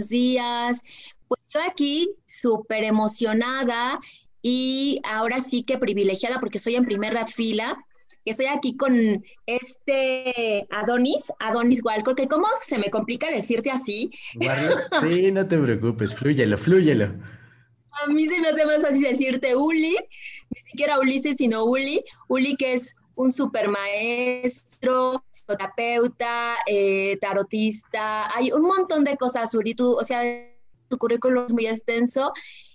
Buenos días. Pues yo aquí súper emocionada y ahora sí que privilegiada porque soy en primera fila, que estoy aquí con este Adonis, Adonis Walcott, que cómo se me complica decirte así. Sí, no te preocupes, flúyelo, flúyelo. A mí se me hace más fácil decirte Uli, ni siquiera Ulises, sino Uli. Uli que es un super maestro, terapeuta, eh, tarotista, hay un montón de cosas, Uri, tú, o sea, tu currículum es muy extenso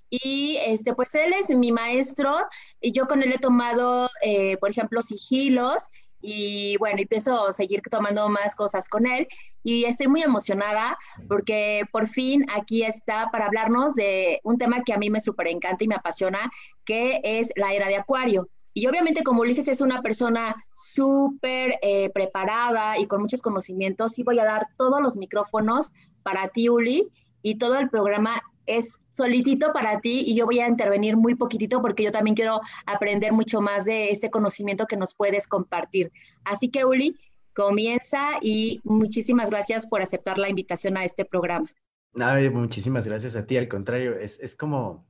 y este, pues él es mi maestro y yo con él he tomado, eh, por ejemplo, sigilos y bueno, y pienso seguir tomando más cosas con él y estoy muy emocionada porque por fin aquí está para hablarnos de un tema que a mí me súper encanta y me apasiona, que es la era de Acuario. Y obviamente como Ulises es una persona súper eh, preparada y con muchos conocimientos, sí voy a dar todos los micrófonos para ti, Uli, y todo el programa es solitito para ti y yo voy a intervenir muy poquitito porque yo también quiero aprender mucho más de este conocimiento que nos puedes compartir. Así que, Uli, comienza y muchísimas gracias por aceptar la invitación a este programa. No, muchísimas gracias a ti, al contrario, es, es como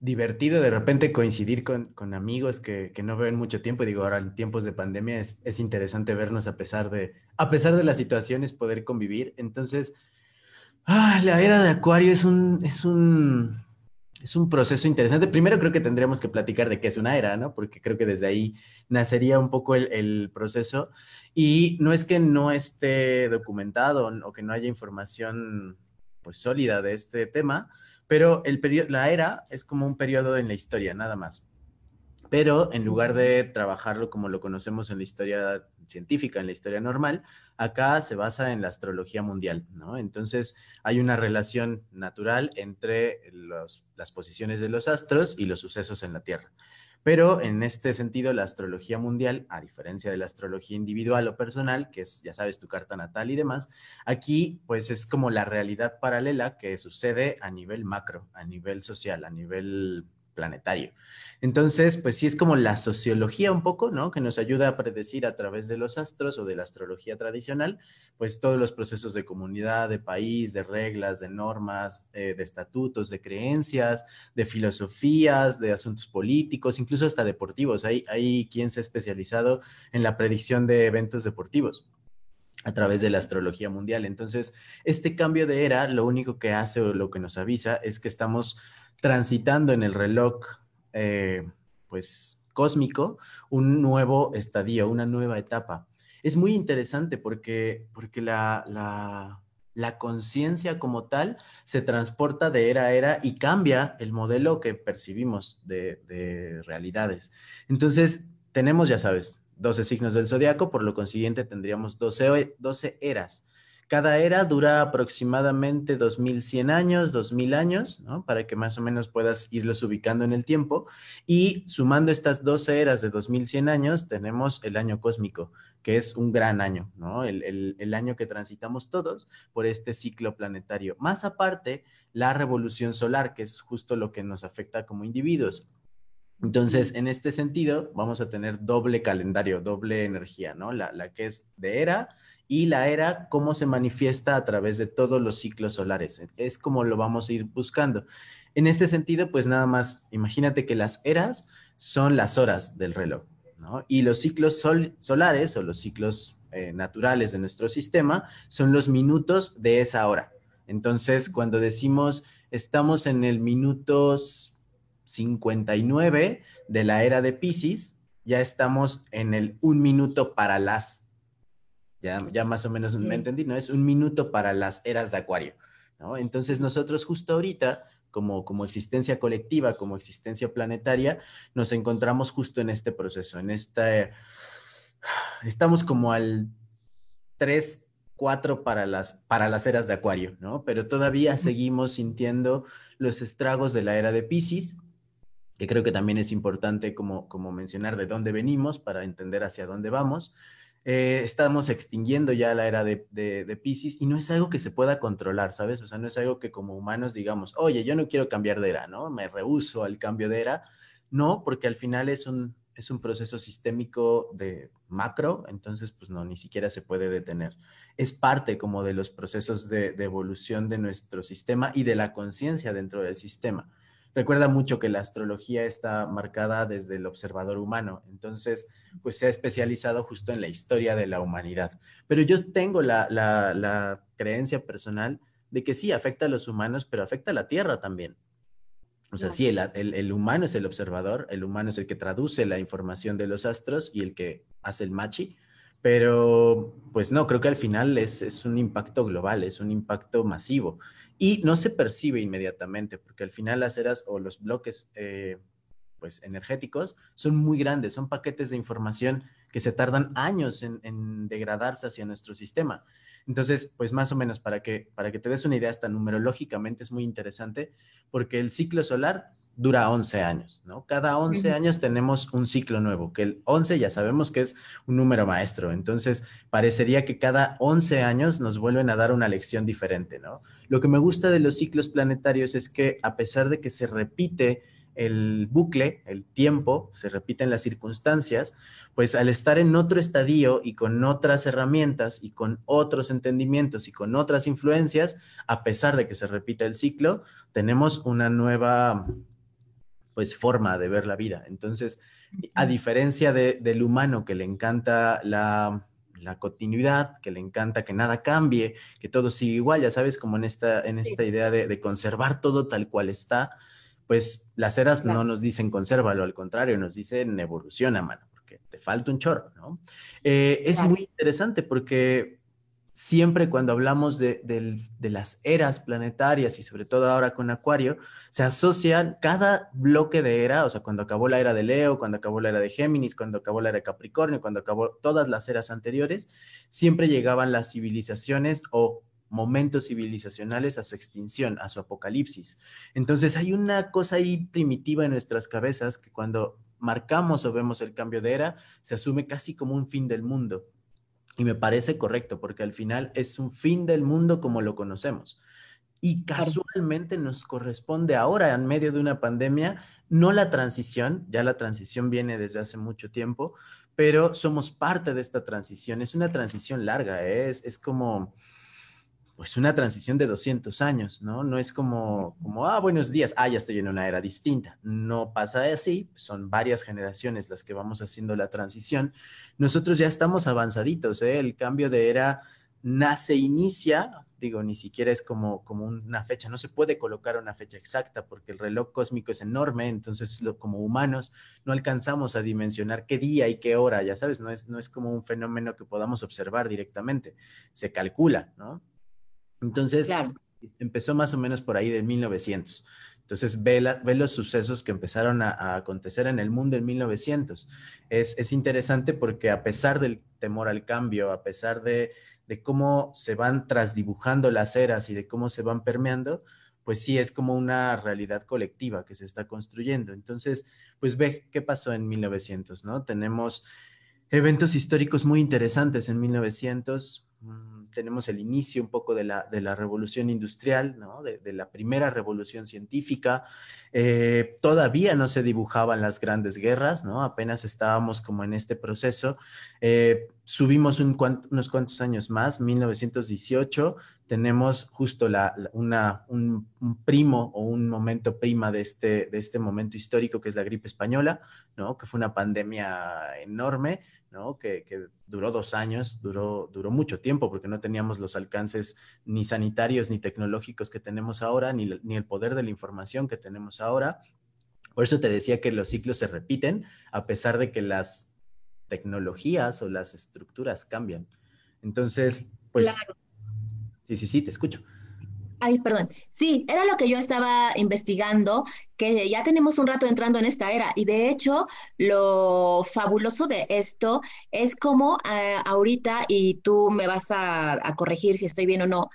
divertido de repente coincidir con, amigos que, no ven mucho tiempo. Digo, ahora en tiempos de pandemia es, interesante vernos a pesar de, a pesar de las situaciones, poder convivir. Entonces, ah, la era de Acuario es un, es un, es un proceso interesante. Primero creo que tendríamos que platicar de qué es una era, ¿no? Porque creo que desde ahí nacería un poco el, el proceso. Y no es que no esté documentado o que no haya información pues sólida de este tema, pero el la era es como un periodo en la historia, nada más. Pero en lugar de trabajarlo como lo conocemos en la historia científica, en la historia normal, acá se basa en la astrología mundial, ¿no? Entonces hay una relación natural entre las posiciones de los astros y los sucesos en la Tierra. Pero en este sentido, la astrología mundial, a diferencia de la astrología individual o personal, que es, ya sabes, tu carta natal y demás, aquí pues es como la realidad paralela que sucede a nivel macro, a nivel social, a nivel planetario. Entonces, pues sí es como la sociología un poco, ¿no? Que nos ayuda a predecir a través de los astros o de la astrología tradicional, pues todos los procesos de comunidad, de país, de reglas, de normas, eh, de estatutos, de creencias, de filosofías, de asuntos políticos, incluso hasta deportivos. Hay, hay quien se ha especializado en la predicción de eventos deportivos a través de la astrología mundial. Entonces, este cambio de era, lo único que hace o lo que nos avisa es que estamos transitando en el reloj, eh, pues, cósmico, un nuevo estadio, una nueva etapa. Es muy interesante porque, porque la, la, conciencia como tal se transporta de era a era y cambia el modelo que percibimos de, realidades. Entonces, tenemos, ya sabes, 12 signos del zodiaco, por lo consiguiente tendríamos 12, 12 eras. Cada era dura aproximadamente 2100 años, 2000 años, ¿no? Para que más o menos puedas irlos ubicando en el tiempo. Y sumando estas 12 eras de 2100 años, tenemos el año cósmico, que es un gran año, ¿no? El, el año que transitamos todos por este ciclo planetario. Más aparte, la revolución solar, que es justo lo que nos afecta como individuos. Entonces, en este sentido, vamos a tener doble calendario, doble energía, ¿no? La, la que es de era y la era, cómo se manifiesta a través de todos los ciclos solares. Es como lo vamos a ir buscando. En este sentido, pues nada más, imagínate que las eras son las horas del reloj, ¿no? Y los ciclos solares o los ciclos eh, naturales de nuestro sistema son los minutos de esa hora. Entonces, cuando decimos estamos en el minutos 59 de la era de Pisces, ya estamos en el un minuto para las, ya, ya más o menos me entendí, ¿no? Es un minuto para las eras de Acuario, ¿no? Entonces nosotros justo ahorita, como, como existencia colectiva, como existencia planetaria, nos encontramos justo en este proceso, en esta, estamos como al 3, 4 para las, para las eras de Acuario, ¿no? Pero todavía seguimos sintiendo los estragos de la era de Pisces, que creo que también es importante como, como mencionar de dónde venimos para entender hacia dónde vamos. Eh, estamos extinguiendo ya la era de, de, Pisces y no es algo que se pueda controlar, ¿sabes? O sea, no es algo que como humanos digamos, oye, yo no quiero cambiar de era, ¿no? Me rehuso al cambio de era. No, porque al final es un, es un proceso sistémico de macro, entonces pues no, ni siquiera se puede detener. Es parte como de los procesos de, de evolución de nuestro sistema y de la conciencia dentro del sistema. Recuerda mucho que la astrología está marcada desde el observador humano, entonces pues se ha especializado justo en la historia de la humanidad. Pero yo tengo la, creencia personal de que sí, afecta a los humanos, pero afecta a la Tierra también. O sea, sí, el, humano es el observador, el humano es el que traduce la información de los astros y el que hace el machi, pero pues no, creo que al final es, es un impacto global, es un impacto masivo y no se percibe inmediatamente, porque al final las eras o los bloques eh, pues energéticos son muy grandes, son paquetes de información que se tardan años en, degradarse hacia nuestro sistema. Entonces, pues más o menos para que, para que te des una idea, hasta numerológicamente es muy interesante, porque el ciclo solar dura 11 años, ¿no? Cada 11 años tenemos un ciclo nuevo, que el 11 ya sabemos que es un número maestro, entonces parecería que cada 11 años nos vuelven a dar una lección diferente, ¿no? Lo que me gusta de los ciclos planetarios es que a pesar de que se repite el bucle, el tiempo, se repiten las circunstancias, pues al estar en otro estadio y con otras herramientas y con otros entendimientos y con otras influencias, a pesar de que se repita el ciclo, tenemos una nueva pues forma de ver la vida. Entonces, a diferencia del humano que le encanta la, continuidad, que le encanta que nada cambie, que todo siga igual, ya sabes, como en esta, en esta idea de, conservar todo tal cual está, pues las eras no nos dicen consérvalo, al contrario, nos dicen evoluciona, mano, porque te falta un chorro, ¿no? Eh, es muy interesante porque siempre cuando hablamos de, las eras planetarias y sobre todo ahora con Acuario, se asocian cada bloque de era, o sea, cuando acabó la era de Leo, cuando acabó la era de Géminis, cuando acabó la era de Capricornio, cuando acabó todas las eras anteriores, siempre llegaban las civilizaciones o momentos civilizacionales a su extinción, a su apocalipsis. Entonces hay una cosa ahí primitiva en nuestras cabezas que cuando marcamos o vemos el cambio de era, se asume casi como un fin del mundo. Y me parece correcto, porque al final es un fin del mundo como lo conocemos. Y casualmente nos corresponde ahora, en medio de una pandemia, no la transición, ya la transición viene desde hace mucho tiempo, pero somos parte de esta transición. Es una transición larga, ¿eh? es, es como pues una transición de 200 años, ¿no? No es como, como, ah, buenos días, ah, ya estoy en una era distinta. No pasa así, son varias generaciones las que vamos haciendo la transición. Nosotros ya estamos avanzaditos, ¿eh? El cambio de era nace, inicia, digo, ni siquiera es como, como una fecha, no se puede colocar una fecha exacta porque el reloj cósmico es enorme, entonces lo, como humanos no alcanzamos a dimensionar qué día y qué hora, ya sabes, no es, no es como un fenómeno que podamos observar directamente, se calcula, ¿no? Entonces, empezó más o menos por ahí de 1900. Entonces, ve, los sucesos que empezaron a, acontecer en el mundo en 1900. Es, interesante porque a pesar del temor al cambio, a pesar de, cómo se van trasdibujando las eras y de cómo se van permeando, pues sí es como una realidad colectiva que se está construyendo. Entonces, pues ve qué pasó en 1900, ¿no? Tenemos eventos históricos muy interesantes en 1900 Mm, tenemos el inicio un poco de la, de la revolución industrial, ¿no? de, la primera revolución científica. Eh, todavía no se dibujaban las grandes guerras, ¿no? apenas estábamos como en este proceso. Eh, subimos unos cuantos años más, 1918, tenemos justo la, una, un, primo o un momento prima de este, de este momento histórico que es la gripe española, ¿no? que fue una pandemia enorme, ¿no? que, duró dos años, duró, duró mucho tiempo porque no teníamos los alcances ni sanitarios ni tecnológicos que tenemos ahora, ni, ni el poder de la información que tenemos ahora. Por eso te decía que los ciclos se repiten, a pesar de que las tecnologías o las estructuras cambian. Entonces, pues... Sí, sí, sí, te escucho. Ay, perdón. Sí, era lo que yo estaba investigando, que ya tenemos un rato entrando en esta era y de hecho lo fabuloso de esto es como eh, ahorita, y tú me vas a, corregir si estoy bien o no,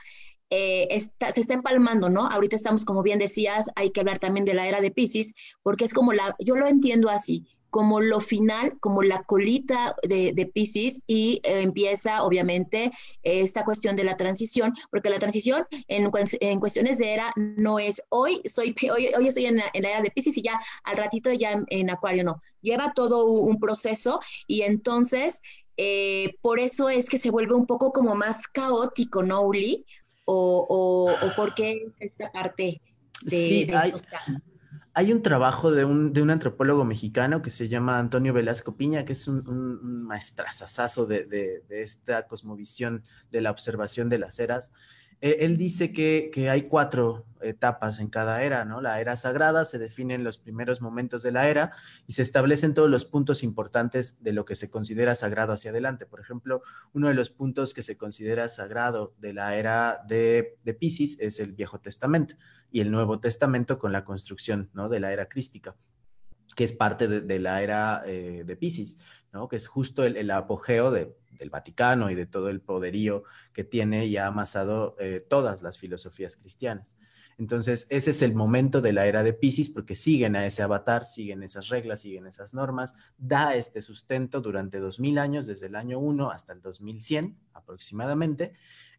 eh, se está empalmando, ¿no? Ahorita estamos, como bien decías, hay que hablar también de la era de Pisces, porque es como la, yo lo entiendo así, como lo final, como la colita de, de Pisces y eh, empieza obviamente esta cuestión de la transición, porque la transición en, en, cuestiones de era no es hoy, soy, hoy, hoy estoy en la, era de Pisces y ya al ratito ya en, Acuario, no, lleva todo un proceso y entonces eh, por eso es que se vuelve un poco como más caótico, ¿no, Uli? O, o, o por qué esta parte de... Sí, hay, hay un trabajo de un, de un, antropólogo mexicano que se llama Antonio Velasco Piña, que es un, un maestrazazazo de, de, esta cosmovisión de la observación de las eras. Eh, él dice que, que, hay cuatro etapas en cada era, ¿no? La era sagrada se define en los primeros momentos de la era y se establecen todos los puntos importantes de lo que se considera sagrado hacia adelante. Por ejemplo, uno de los puntos que se considera sagrado de la era de, de Pisces es el Viejo Testamento y el Nuevo Testamento con la construcción ¿no? de la era crística, que es parte de, la era eh, de Pisces, ¿no? que es justo el, apogeo del Vaticano y de todo el poderío que tiene y ha amasado eh, todas las filosofías cristianas. Entonces, ese es el momento de la era de Pisces porque siguen a ese avatar, siguen esas reglas, siguen esas normas, da este sustento durante 2000 años, desde el año 1 hasta el 2100 aproximadamente,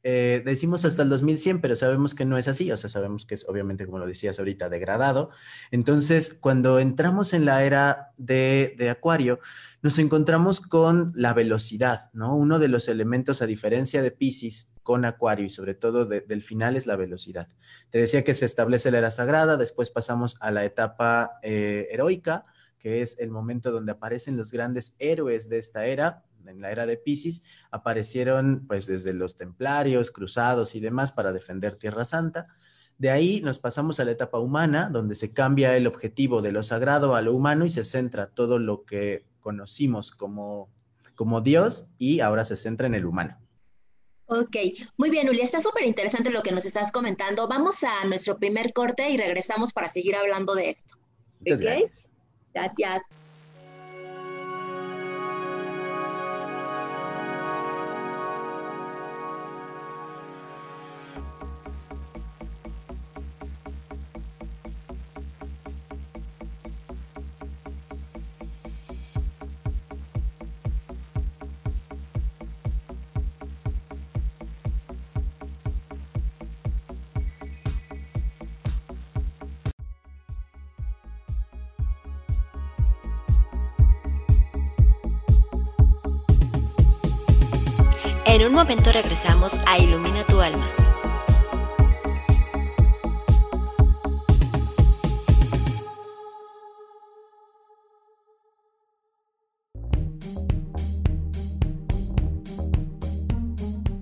eh, decimos hasta el 2100, pero sabemos que no es así, o sea, sabemos que es obviamente, como lo decías ahorita, degradado. Entonces, cuando entramos en la era de, Acuario, nos encontramos con la velocidad, ¿no? Uno de los elementos, a diferencia de Pisces, con Acuario y sobre todo del final es la velocidad. Te decía que se establece la era sagrada, después pasamos a la etapa eh, heroica, que es el momento donde aparecen los grandes héroes de esta era, en la era de Pisces, aparecieron pues desde los templarios, cruzados y demás para defender Tierra Santa. De ahí nos pasamos a la etapa humana, donde se cambia el objetivo de lo sagrado a lo humano y se centra todo lo que conocimos como, como Dios y ahora se centra en el humano. Ok, muy bien, Uli, está súper interesante lo que nos estás comentando. Vamos a nuestro primer corte y regresamos para seguir hablando de esto. Muchas gracias. Gracias. Un momento regresamos a Ilumina tu alma.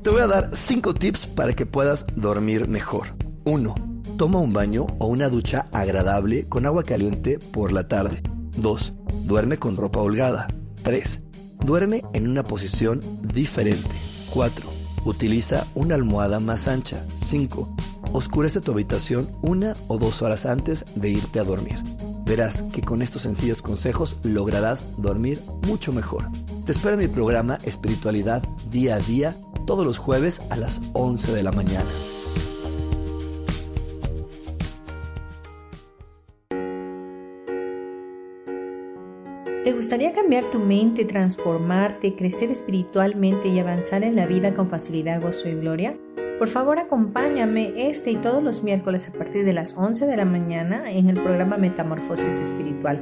Te voy a dar 5 tips para que puedas dormir mejor. 1. Toma un baño o una ducha agradable con agua caliente por la tarde. 2. Duerme con ropa holgada. 3. Duerme en una posición diferente. 4. Utiliza una almohada más ancha. 5. Oscurece tu habitación una o dos horas antes de irte a dormir. Verás que con estos sencillos consejos lograrás dormir mucho mejor. Te espero en mi programa Espiritualidad Día a Día todos los jueves a las 11 de la mañana. ¿Te gustaría cambiar tu mente, transformarte, crecer espiritualmente y avanzar en la vida con facilidad, gozo y gloria? Por favor, acompáñame este y todos los miércoles a partir de las 11 de la mañana en el programa Metamorfosis Espiritual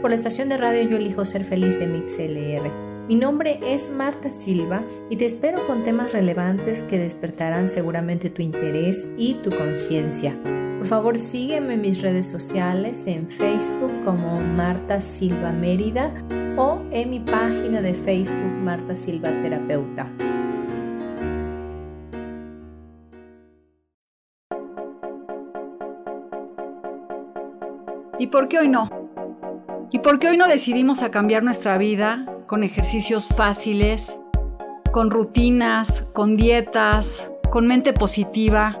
por la estación de radio Yo elijo ser feliz de MixLR Mi nombre es Marta Silva y te espero con temas relevantes que despertarán seguramente tu interés y tu conciencia. Por favor, sígueme en mis redes sociales en Facebook como Marta Silva Mérida o en mi página de Facebook Marta Silva Terapeuta. ¿Y por qué hoy no? ¿Y por qué hoy no decidimos a cambiar nuestra vida con ejercicios fáciles, con rutinas, con dietas, con mente positiva?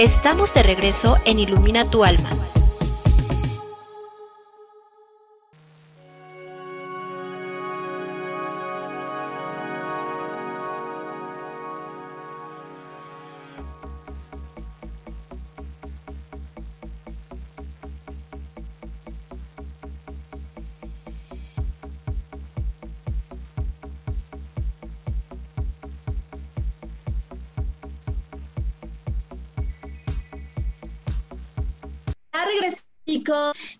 Estamos de regreso en Ilumina tu alma.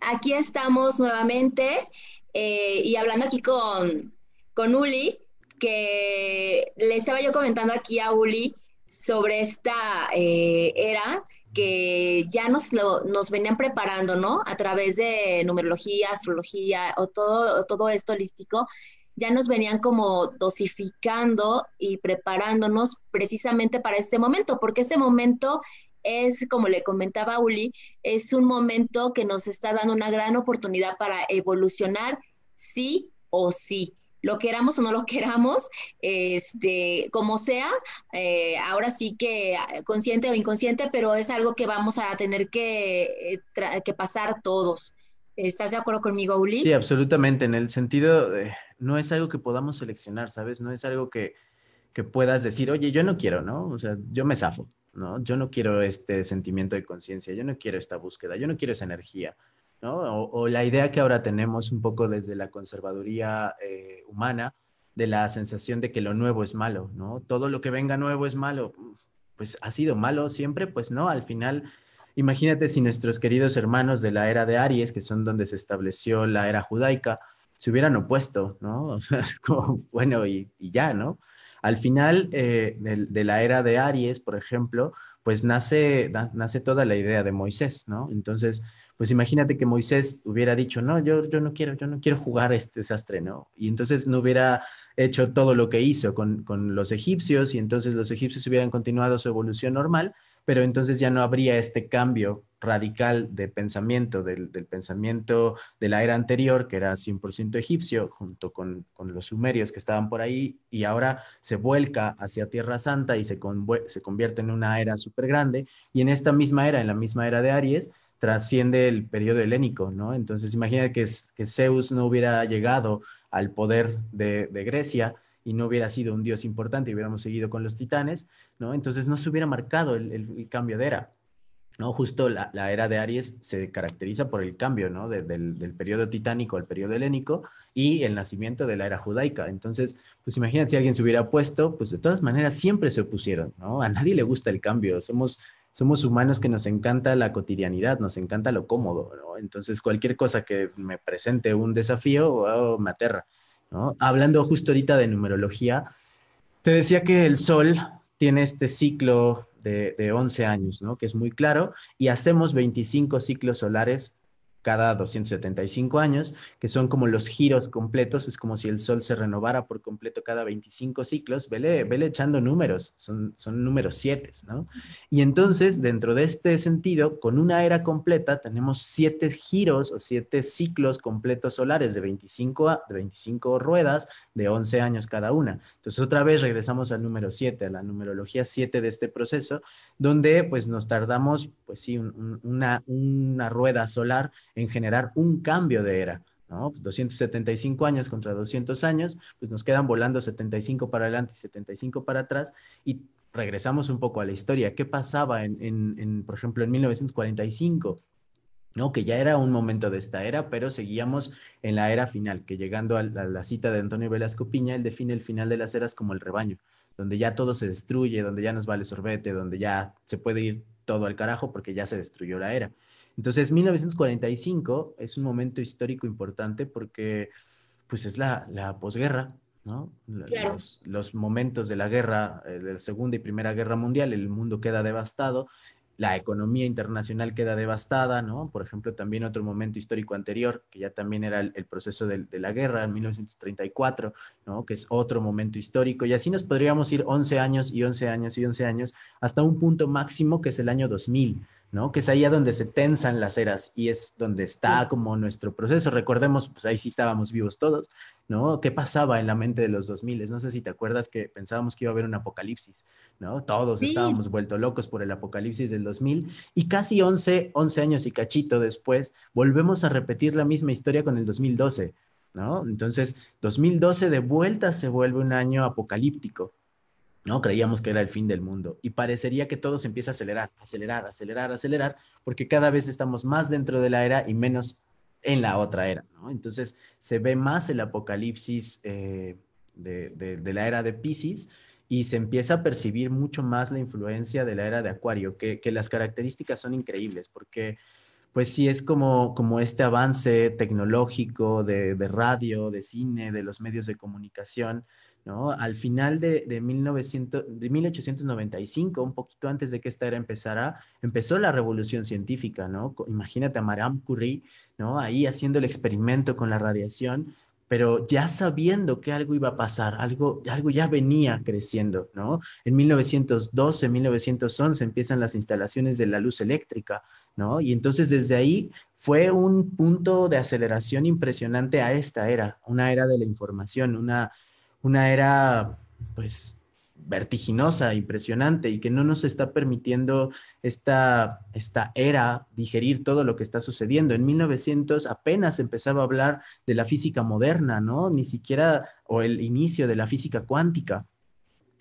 Aquí estamos nuevamente eh, y hablando aquí con, con Uli, que le estaba yo comentando aquí a Uli sobre esta eh, era que ya nos, nos venían preparando, ¿no? A través de numerología, astrología o todo, todo esto holístico, ya nos venían como dosificando y preparándonos precisamente para este momento, porque este momento es, como le comentaba Uli, es un momento que nos está dando una gran oportunidad para evolucionar sí o sí. Lo queramos o no lo queramos, este, como sea, eh, ahora sí que consciente o inconsciente, pero es algo que vamos a tener que, eh, que pasar todos. ¿Estás de acuerdo conmigo, Uli? Sí, absolutamente. En el sentido, de, no es algo que podamos seleccionar, ¿sabes? No es algo que, que puedas decir, oye, yo no quiero, ¿no? O sea, yo me zafo. ¿No? Yo no quiero este sentimiento de conciencia, yo no quiero esta búsqueda, yo no quiero esa energía, ¿no? O, la idea que ahora tenemos un poco desde la conservaduría eh, humana de la sensación de que lo nuevo es malo, ¿no? Todo lo que venga nuevo es malo. Pues ha sido malo siempre, pues no, al final, imagínate si nuestros queridos hermanos de la era de Aries, que son donde se estableció la era judaica, se hubieran opuesto, ¿no? es como, bueno, y ya, ¿no? Al final eh, de, la era de Aries, por ejemplo, pues nace, nace toda la idea de Moisés, ¿no? Entonces, pues imagínate que Moisés hubiera dicho, no, yo, yo no quiero, yo no quiero jugar este desastre, ¿no? Y entonces no hubiera hecho todo lo que hizo con, con los egipcios y entonces los egipcios hubieran continuado su evolución normal, pero entonces ya no habría este cambio radical de pensamiento, del, pensamiento de la era anterior, que era 100% egipcio, junto con, los sumerios que estaban por ahí, y ahora se vuelca hacia Tierra Santa y se, se convierte en una era súper grande, y en esta misma era, en la misma era de Aries, trasciende el periodo helénico, ¿no? Entonces imagina que, que Zeus no hubiera llegado al poder de, de Grecia, y no hubiera sido un dios importante y hubiéramos seguido con los titanes, ¿no? Entonces no se hubiera marcado el, cambio de era. ¿no? Justo la, era de Aries se caracteriza por el cambio, ¿no? del, periodo titánico al periodo helénico y el nacimiento de la era judaica. Entonces, pues imagínate si alguien se hubiera puesto, pues de todas maneras siempre se opusieron, ¿no? A nadie le gusta el cambio, somos, somos humanos que nos encanta la cotidianidad, nos encanta lo cómodo, ¿no? Entonces, cualquier cosa que me presente un desafío, oh, me aterra. Hablando justo ahorita de numerología, te decía que el Sol tiene este ciclo de, 11 años, ¿no? Que es muy claro, y hacemos 25 ciclos solares cada 275 años, que son como los giros completos, es como si el Sol se renovara por completo cada 25 ciclos, vele, vele echando números, son, son números 7, ¿no? Y entonces, dentro de este sentido, con una era completa, tenemos siete giros o siete ciclos completos solares de 25, de 25 ruedas, de 11 años cada una. Entonces, otra vez regresamos al número 7, a la numerología 7 de este proceso, donde pues nos tardamos, pues sí, una, una rueda solar en generar un cambio de era. ¿no? 275 pues, años contra 200 años, pues nos quedan volando 75 para adelante y 75 para atrás y regresamos un poco a la historia. ¿Qué pasaba en, en, por ejemplo, en 1945? ¿no? Que ya era un momento de esta era, pero seguíamos en la era final, que llegando a la, a la cita de Antonio Velasco Piña, él define el final de las eras como el rebaño, donde ya todo se destruye, donde ya nos vale sorbete, donde ya se puede ir todo al carajo porque ya se destruyó la era. Entonces, 1945 es un momento histórico importante porque pues es la, la posguerra, ¿no? Los, momentos de la guerra, eh, de la Segunda y Primera Guerra Mundial, el mundo queda devastado, la economía internacional queda devastada, ¿no? Por ejemplo, también otro momento histórico anterior, que ya también era el, proceso de, de, la guerra en 1934, ¿no? Que es otro momento histórico, y así nos podríamos ir 11 años y 11 años y 11 años hasta un punto máximo que es el año 2000, ¿no? Que es ahí a donde se tensan las eras y es donde está como nuestro proceso. Recordemos, pues ahí sí estábamos vivos todos, ¿no? ¿Qué pasaba en la mente de los 2000? No sé si te acuerdas que pensábamos que iba a haber un apocalipsis, ¿no? Todos estábamos vuelto locos por el apocalipsis del 2000 y casi 11, 11 años y cachito después volvemos a repetir la misma historia con el 2012, ¿no? Entonces, 2012 de vuelta se vuelve un año apocalíptico, ¿no? Creíamos que era el fin del mundo y parecería que todo se empieza a acelerar, acelerar, acelerar, acelerar, porque cada vez estamos más dentro de la era y menos en la otra era. Entonces se ve más el apocalipsis eh, de, la era de Pisces y se empieza a percibir mucho más la influencia de la era de Acuario, que, las características son increíbles, porque pues sí es como, como este avance tecnológico de, de radio, de cine, de los medios de comunicación, ¿no? Al final de, de, 1900, de 1895, un poquito antes de que esta era empezara, empezó la revolución científica, ¿no? Imagínate a Madame Curie, ¿no? Ahí haciendo el experimento con la radiación, pero ya sabiendo que algo iba a pasar, algo, algo ya venía creciendo, ¿no? En 1912, 1911 empiezan las instalaciones de la luz eléctrica. Y entonces desde ahí fue un punto de aceleración impresionante a esta era, una era de la información, una una era, pues, vertiginosa, impresionante y que no nos está permitiendo esta, esta era digerir todo lo que está sucediendo. En 1900 apenas empezaba a hablar de la física moderna, ¿no? Ni siquiera, o el inicio de la física cuántica.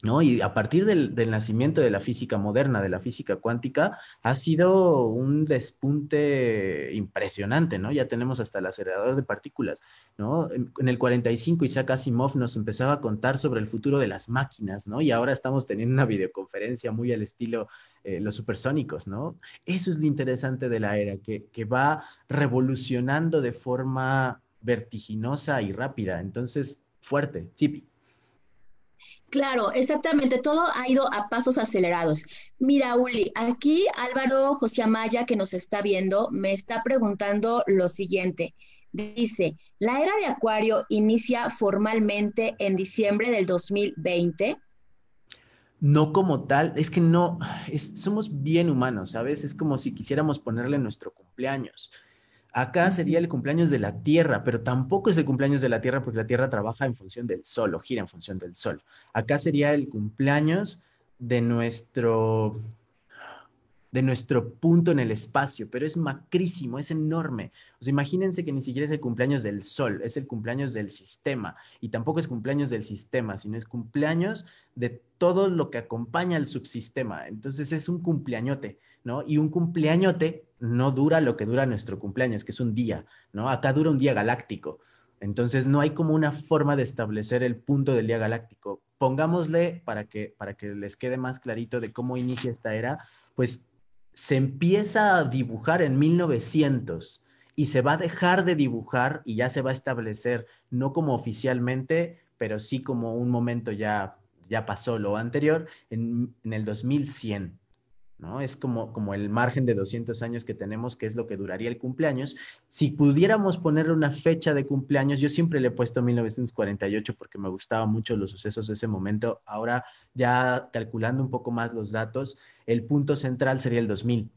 ¿No? Y a partir del, nacimiento de la física moderna, de la física cuántica, ha sido un despunte impresionante, ¿no? Ya tenemos hasta el acelerador de partículas, ¿no? En, el 45 Isaac Asimov nos empezaba a contar sobre el futuro de las máquinas, ¿no? Y ahora estamos teniendo una videoconferencia muy al estilo eh, los supersónicos, ¿no? Eso es lo interesante de la era, que, que va revolucionando de forma vertiginosa y rápida. Entonces, fuerte, tipi. Claro, exactamente, todo ha ido a pasos acelerados. Mira, Uli, aquí Álvaro José Amaya, que nos está viendo, me está preguntando lo siguiente. Dice, ¿la era de Acuario inicia formalmente en diciembre del 2020? No como tal, es que no, somos bien humanos, ¿sabes? Es como si quisiéramos ponerle nuestro cumpleaños. Acá sería el cumpleaños de la Tierra, pero tampoco es el cumpleaños de la Tierra porque la Tierra trabaja en función del Sol o gira en función del Sol. Acá sería el cumpleaños de nuestro de nuestro punto en el espacio, pero es macrísimo, es enorme. O sea, imagínense que ni siquiera es el cumpleaños del Sol, es el cumpleaños del sistema. Y tampoco es cumpleaños del sistema, sino es cumpleaños de todo lo que acompaña al subsistema. Entonces es un cumpleañote, ¿no? Y un cumpleañote no dura lo que dura nuestro cumpleaños, que es un día, ¿no? Acá dura un día galáctico. Entonces no hay como una forma de establecer el punto del día galáctico. Pongámosle para que, para que les quede más clarito de cómo inicia esta era, pues se empieza a dibujar en 1900 y se va a dejar de dibujar y ya se va a establecer, no como oficialmente, pero sí como un momento ya, ya pasó lo anterior, en, en el 2100. ¿No? Es como, como el margen de 200 años que tenemos, que es lo que duraría el cumpleaños. Si pudiéramos ponerle una fecha de cumpleaños, yo siempre le he puesto 1948 porque me gustaban mucho los sucesos de ese momento. Ahora, ya calculando un poco más los datos, el punto central sería el 2000.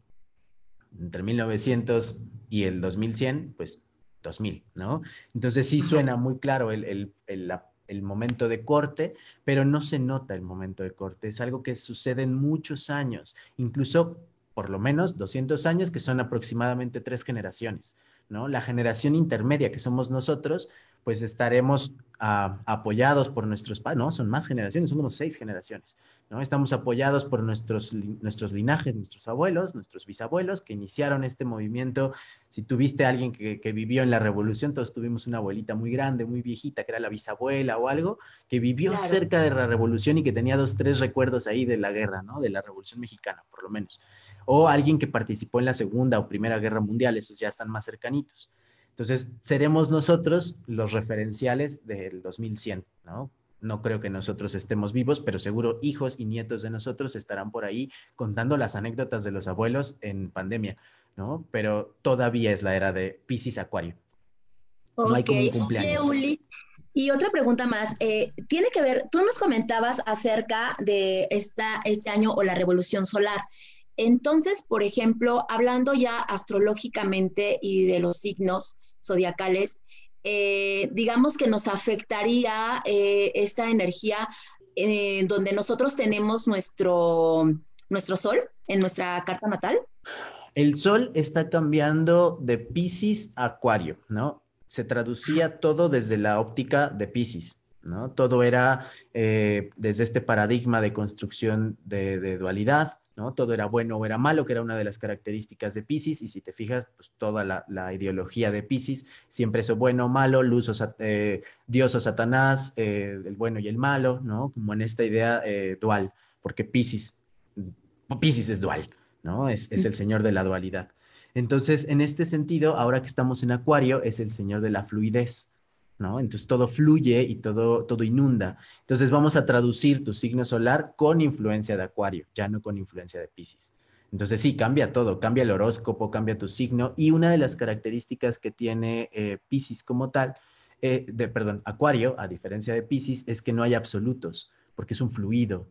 Entre 1900 y el 2100, pues 2000, ¿no? Entonces sí suena muy claro el, el, el, el momento de corte, pero no se nota el momento de corte. Es algo que sucede en muchos años, incluso por lo menos 200 años, que son aproximadamente tres generaciones. ¿no? La generación intermedia que somos nosotros, pues estaremos ah, apoyados por nuestros padres, no, son más generaciones, son como seis generaciones, ¿no? Estamos apoyados por nuestros, nuestros linajes, nuestros abuelos, nuestros bisabuelos que iniciaron este movimiento. Si tuviste a alguien que, que, vivió en la revolución, todos tuvimos una abuelita muy grande, muy viejita, que era la bisabuela o algo, que vivió claro. cerca de la revolución y que tenía dos, tres recuerdos ahí de la guerra, ¿no? De la revolución mexicana, por lo menos. O alguien que participó en la Segunda o Primera Guerra Mundial, esos ya están más cercanitos. Entonces, seremos nosotros los referenciales del 2100, ¿no? No creo que nosotros estemos vivos, pero seguro hijos y nietos de nosotros estarán por ahí contando las anécdotas de los abuelos en pandemia, ¿no? Pero todavía es la era de Piscis Acuario. Okay. No hay como un cumpleaños. Y otra pregunta más, eh, tiene que ver, tú nos comentabas acerca de esta, este año o la revolución solar. Entonces, por ejemplo, hablando ya astrológicamente y de los signos zodiacales, eh, digamos que nos afectaría eh, esta energía eh, donde nosotros tenemos nuestro, nuestro sol en nuestra carta natal. El sol está cambiando de Pisces a Acuario, ¿no? Se traducía todo desde la óptica de Pisces. ¿no? Todo era desde este paradigma de construcción de, de dualidad, ¿no? Todo era bueno o era malo, que era una de las características de Pisces, y si te fijas, pues toda la, la ideología de Pisces, siempre eso bueno o malo, luz o eh, Dios o Satanás, eh, el bueno y el malo, ¿no? Como en esta idea eh, dual, porque Pisces, Pisces es dual, ¿no? Es, es el señor de la dualidad. Entonces, en este sentido, ahora que estamos en Acuario, es el señor de la fluidez, Entonces todo fluye y todo, todo inunda. Entonces vamos a traducir tu signo solar con influencia de Acuario, ya no con influencia de Pisces. Entonces sí, cambia todo, cambia el horóscopo, cambia tu signo y una de las características que tiene eh, Pisces como tal, eh, de, perdón, Acuario, a diferencia de Pisces, es que no hay absolutos, porque es un fluido.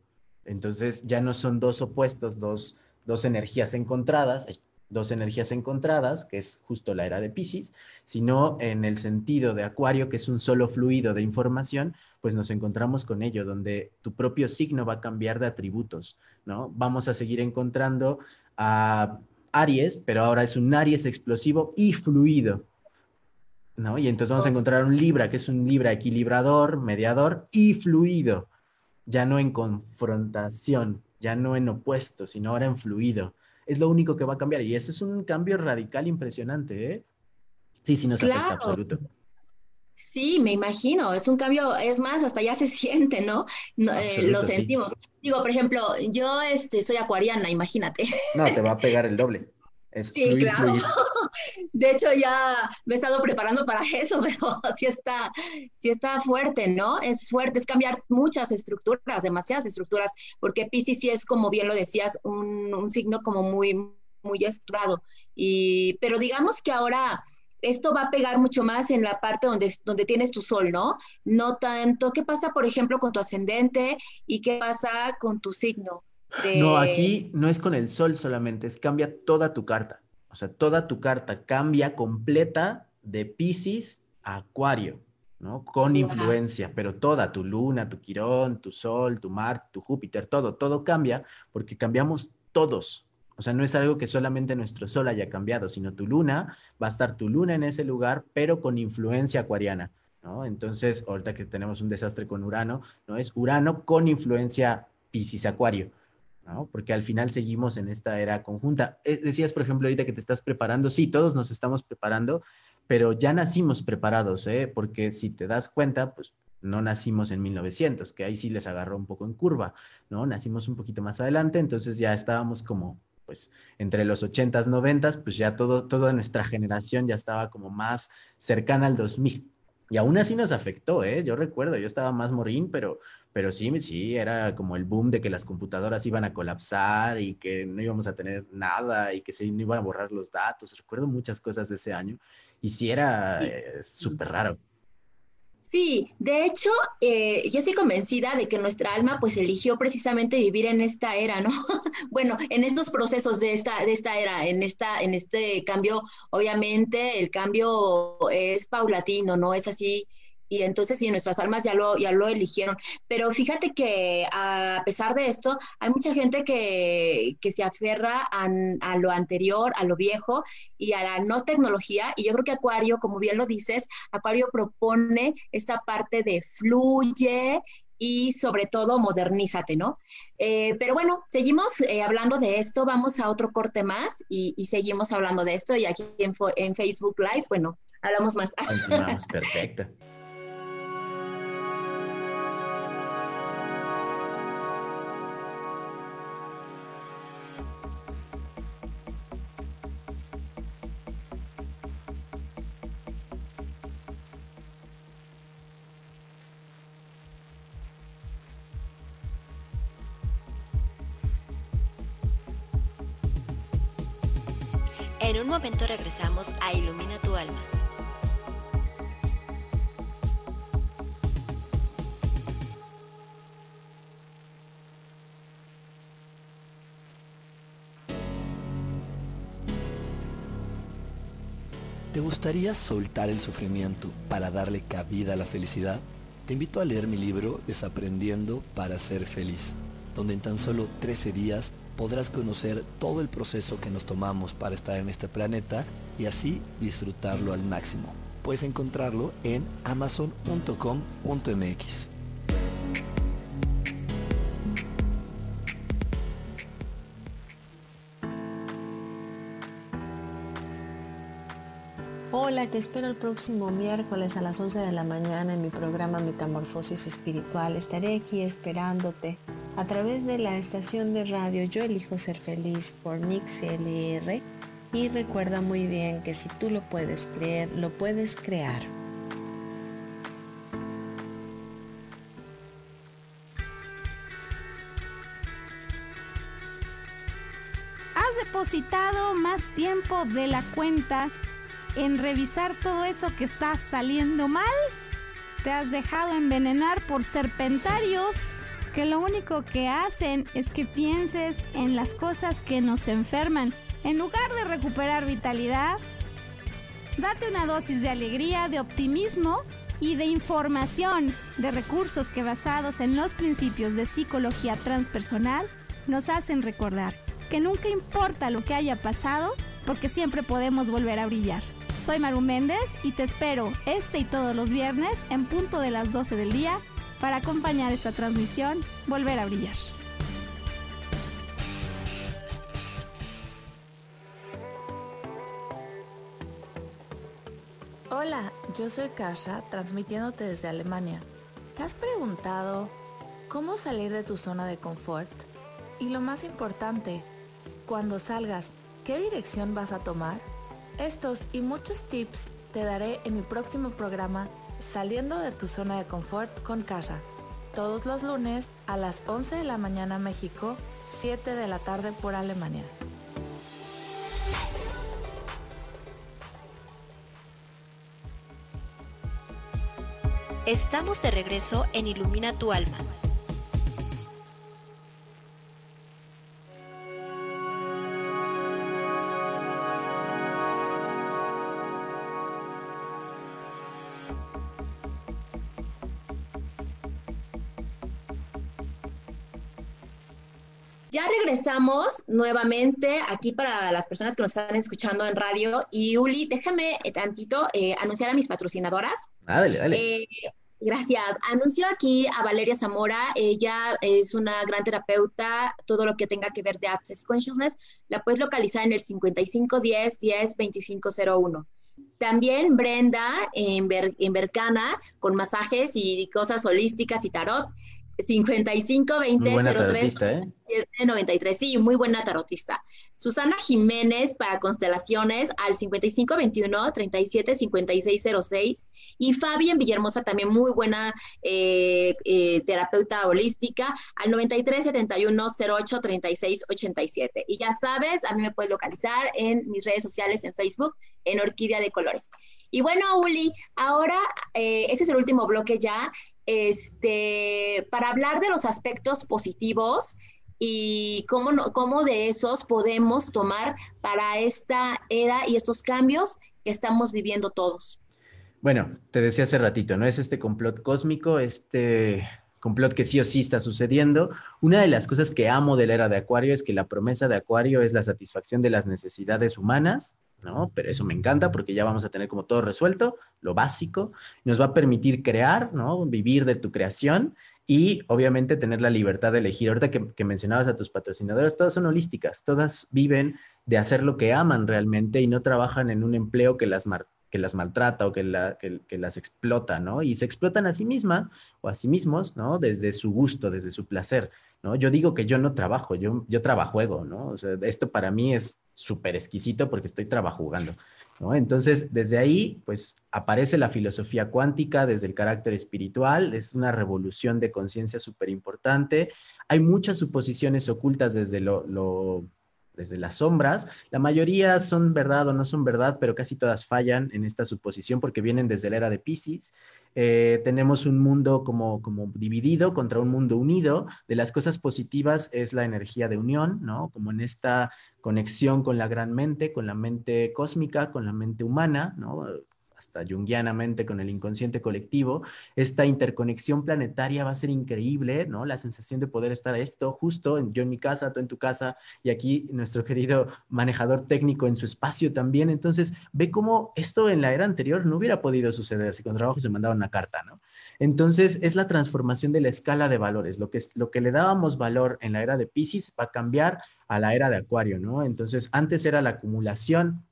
Entonces ya no son dos opuestos, dos, dos energías encontradas, dos energías encontradas, que es justo la era de Pisces, sino en el sentido de Acuario, que es un solo fluido de información, pues nos encontramos con ello, donde tu propio signo va a cambiar de atributos, ¿no? Vamos a seguir encontrando a Aries, pero ahora es un Aries explosivo y fluido, ¿no? Y entonces vamos a encontrar un Libra, que es un Libra equilibrador, mediador y fluido, ya no en confrontación, ya no en opuesto, sino ahora en fluido es lo único que va a cambiar. Y ese es un cambio radical impresionante, ¿eh? Sí, sí, nos claro. afecta absoluto. Sí, me imagino, es un cambio, es más, hasta ya se siente, ¿no? no eh, lo sentimos. Sí. Digo, por ejemplo, yo este, soy acuariana, imagínate. No, te va a pegar el doble. Es sí, fluir, claro. Fluir. De hecho, ya me he estado preparando para eso, pero sí está, sí está fuerte, ¿no? Es fuerte, es cambiar muchas estructuras, demasiadas estructuras, porque Pisces sí es, como bien lo decías, un, un signo como muy, muy estructurado. Y, pero digamos que ahora esto va a pegar mucho más en la parte donde, donde tienes tu sol, ¿no? No tanto, ¿qué pasa, por ejemplo, con tu ascendente y qué pasa con tu signo? De... No, aquí no es con el sol solamente, es cambia toda tu carta. O sea, toda tu carta cambia completa de Pisces a Acuario, ¿no? Con influencia, pero toda, tu luna, tu quirón, tu sol, tu mar, tu Júpiter, todo, todo cambia porque cambiamos todos. O sea, no es algo que solamente nuestro sol haya cambiado, sino tu luna, va a estar tu luna en ese lugar, pero con influencia acuariana, ¿no? Entonces, ahorita que tenemos un desastre con Urano, ¿no? Es Urano con influencia Pisces Acuario. ¿No? Porque al final seguimos en esta era conjunta. Decías, por ejemplo, ahorita que te estás preparando, sí, todos nos estamos preparando, pero ya nacimos preparados, ¿eh? Porque si te das cuenta, pues no nacimos en 1900, que ahí sí les agarró un poco en curva, ¿no? Nacimos un poquito más adelante, entonces ya estábamos como, pues, entre los 80s, 90s, pues ya todo, toda nuestra generación ya estaba como más cercana al 2000, Y aún así nos afectó, ¿eh? Yo recuerdo, yo estaba más morín, pero, pero sí, sí, era como el boom de que las computadoras iban a colapsar y que no íbamos a tener nada y que se no iban a borrar los datos. Recuerdo muchas cosas de ese año y sí era eh, súper raro. Sí, de hecho, eh, yo estoy convencida de que nuestra alma pues eligió precisamente vivir en esta era, ¿no? bueno, en estos procesos de esta, de esta era, en, esta, en este cambio, obviamente el cambio es paulatino, no es así y entonces sí, nuestras almas ya lo, ya lo eligieron. Pero fíjate que a pesar de esto, hay mucha gente que, se aferra a, lo anterior, a lo viejo y a la no tecnología. Y yo creo que Acuario, como bien lo dices, Acuario propone esta parte de fluye y sobre todo modernízate, ¿no? Eh, pero bueno, seguimos eh, hablando de esto, vamos a otro corte más y, seguimos hablando de esto y aquí en, en Facebook Live, bueno, hablamos más. perfecto. momento regresamos a Ilumina tu alma. ¿Te gustaría soltar el sufrimiento para darle cabida a la felicidad? Te invito a leer mi libro Desaprendiendo para ser feliz, donde en tan solo 13 días podrás conocer todo el proceso que nos tomamos para estar en este planeta y así disfrutarlo al máximo. Puedes encontrarlo en amazon.com.mx. Hola, te espero el próximo miércoles a las 11 de la mañana en mi programa Metamorfosis Espiritual. Estaré aquí esperándote a través de la estación de radio Yo elijo ser feliz por Mix LR y recuerda muy bien que si tú lo puedes creer, lo puedes crear. Has depositado más tiempo de la cuenta en revisar todo eso que está saliendo mal. Te has dejado envenenar por serpentarios que lo único que hacen es que pienses en las cosas que nos enferman. En lugar de recuperar vitalidad, date una dosis de alegría, de optimismo y de información, de recursos que basados en los principios de psicología transpersonal nos hacen recordar que nunca importa lo que haya pasado, porque siempre podemos volver a brillar. Soy Maru Méndez y te espero este y todos los viernes en punto de las 12 del día para acompañar esta transmisión, volver a brillar. Hola, yo soy Kasha, transmitiéndote desde Alemania. ¿Te has preguntado cómo salir de tu zona de confort? Y lo más importante, cuando salgas, ¿qué dirección vas a tomar? Estos y muchos tips te daré en mi próximo programa Saliendo de tu zona de confort con casa. Todos los lunes a las 11 de la mañana México, 7 de la tarde por Alemania. Estamos de regreso en Ilumina tu alma. Regresamos nuevamente aquí para las personas que nos están escuchando en radio. Y Uli, déjame tantito eh, anunciar a mis patrocinadoras. Ah, dale, dale. Eh, gracias. Anuncio aquí a Valeria Zamora. Ella es una gran terapeuta. Todo lo que tenga que ver de Access Consciousness la puedes localizar en el 5510 10 2501. También Brenda en, en Bercana con masajes y cosas holísticas y tarot 55 20 03 93. Sí, muy buena tarotista. Susana Jiménez para constelaciones al 55 21 37 56 06. Y Fabi en Villahermosa también muy buena eh, eh, terapeuta holística al 93 71 08 36 87. Y ya sabes, a mí me puedes localizar en mis redes sociales en Facebook en Orquídea de Colores. Y bueno, Uli, ahora eh, ese es el último bloque ya este, para hablar de los aspectos positivos y cómo, cómo de esos podemos tomar para esta era y estos cambios que estamos viviendo todos. Bueno, te decía hace ratito, ¿no? Es este complot cósmico, este complot que sí o sí está sucediendo. Una de las cosas que amo de la era de Acuario es que la promesa de Acuario es la satisfacción de las necesidades humanas ¿no? Pero eso me encanta porque ya vamos a tener como todo resuelto, lo básico, nos va a permitir crear, ¿no? Vivir de tu creación y obviamente tener la libertad de elegir. Ahorita que, mencionabas a tus patrocinadoras, todas son holísticas, todas viven de hacer lo que aman realmente y no trabajan en un empleo que las, que las maltrata o que, las explota, ¿no? Y se explotan a sí misma o a sí mismos, ¿no? Desde su gusto, desde su placer. ¿no? Yo digo que yo no trabajo, yo, yo trabajo, ¿no? O sea, esto para mí es súper exquisito porque estoy trabajando, ¿no? Entonces, desde ahí, pues aparece la filosofía cuántica desde el carácter espiritual, es una revolución de conciencia súper importante. Hay muchas suposiciones ocultas desde lo desde las sombras. La mayoría son verdad o no son verdad, pero casi todas fallan en esta suposición porque vienen desde la era de Pisces. Eh, tenemos un mundo como, como dividido contra un mundo unido. De las cosas positivas es la energía de unión, ¿no? Como en esta conexión con la gran mente, con la mente cósmica, con la mente humana, ¿no? Hasta junguianamente con el inconsciente colectivo, esta interconexión planetaria va a ser increíble, ¿no? La sensación de poder estar esto justo, en, yo en mi casa, tú en tu casa, y aquí nuestro querido manejador técnico en su espacio también. Entonces, ve cómo esto en la era anterior no hubiera podido suceder si con trabajo se mandaba una carta, ¿no? Entonces, es la transformación de la escala de valores. Lo que, lo que le dábamos valor en la era de Pisces va a cambiar a la era de Acuario, ¿no? Entonces, antes era la acumulación